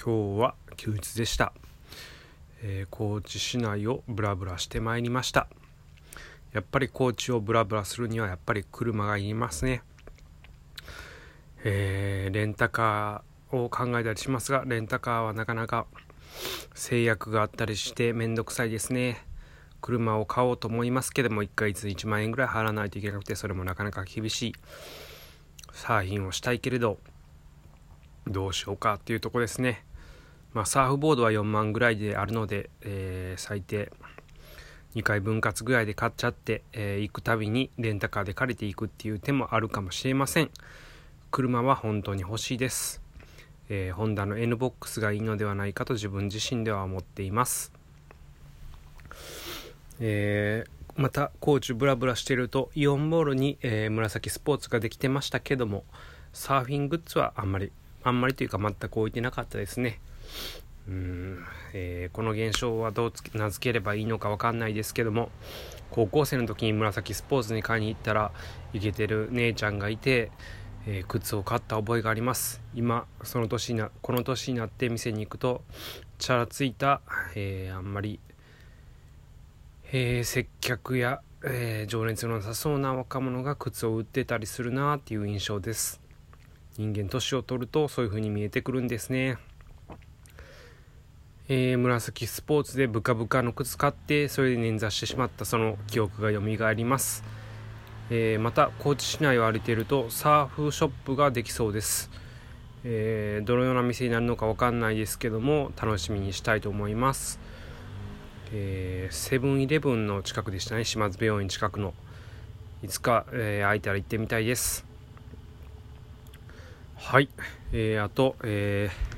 今日は休日でした、えー、高知市内をブラブラしてまいりました。やっぱり高知をブラブラするにはやっぱり車がいりますね。えー、レンタカーを考えたりしますがレンタカーはなかなか制約があったりしてめんどくさいですね。車を買おうと思いますけども1ヶ月1万円ぐらい払わないといけなくてそれもなかなか厳しいサーフィンをしたいけれどどうしようかっていうとこですね。まあ、サーフボードは4万ぐらいであるので、えー、最低2回分割ぐらいで買っちゃって、えー、行くたびにレンタカーで借りていくっていう手もあるかもしれません。車は本当に欲しいです、えー、ホンダの NBOX がいいのではないかと自分自身では思っています。えー、また高知ブラブラしてるとイオンボールに、えー、紫スポーツができてましたけどもサーフィングッズはあんまりあんまりというか全く置いてなかったですね。うん、えー、この現象はどう名付ければいいのか分かんないですけども高校生の時に紫スポーツに買いに行ったらイケてる姉ちゃんがいて、えー、靴を買った覚えがあります。今その年なこの年になって店に行くとチャラついた、えー、あんまり、え接客や、え情熱のなさそうな若者が靴を売ってたりするなっていう印象です。人間年を取るとそういう風に見えてくるんですね。えー、紫スポーツでブカブカの靴買ってそれで捻挫してしまったその記憶が蘇ります、えー、また高知市内を歩いているとサーフショップができそうです、えー、どのような店になるのか分かんないですけども楽しみにしたいと思います。セブンイレブンの近くでしたね。島津病院近くの。いつか、えー、空いたら行ってみたいです。はい、えー、あと、えー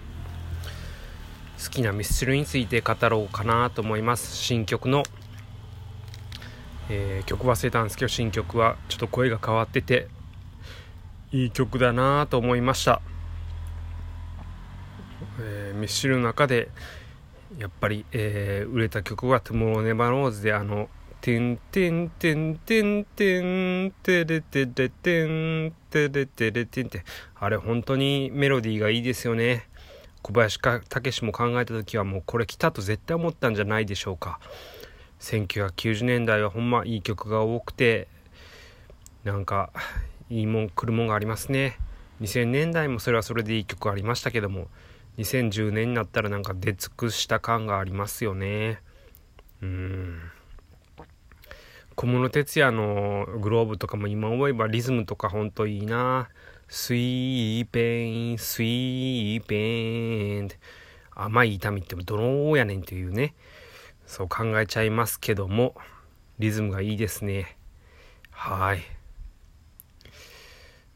好きなミスチルについて語ろうかなと思います。新曲の、えー、曲忘れたんですけど新曲はちょっと声が変わってていい曲だなと思いました、えー、ミスチルの中でやっぱり、えー、売れた曲は「トゥモローネバローズ」であの「てんてんてんてんてんてれてれてんてれてれてんってあれ本当にメロディーがいいですよね。小林武史も考えた時はもうこれ来たと絶対思ったんじゃないでしょうか。1990年代はほんまいい曲が多くてなんかいいもん来るもんがありますね。2000年代もそれはそれでいい曲ありましたけども2010年になったらなんか出尽くした感がありますよね。うん。小室哲哉のグローブとかも今思えばリズムとかほんといいな。スイーペン、スイーペンって甘い痛みってどのやねんっていうね、そう考えちゃいますけども、リズムがいいですね。はい。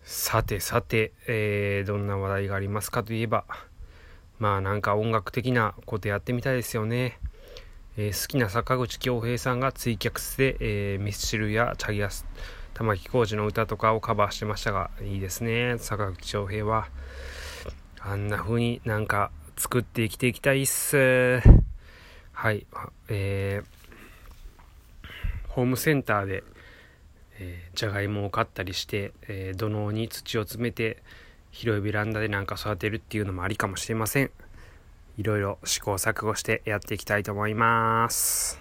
さてさて、えー、どんな話題がありますかといえば、まあなんか音楽的なことやってみたいですよね。えー、好きな坂口恭平さんがツイキャクスで、えー、ミスチルやチャギアス、玉置浩二の歌とかをカバーしてましたが、いいですね。坂口翔平は。あんな風になんか作って生きていきたいっす。はい。えー、ホームセンターで、え、じゃがいもを買ったりして、えー、土のうに土を詰めて、広いベランダでなんか育てるっていうのもありかもしれません。いろいろ試行錯誤してやっていきたいと思います。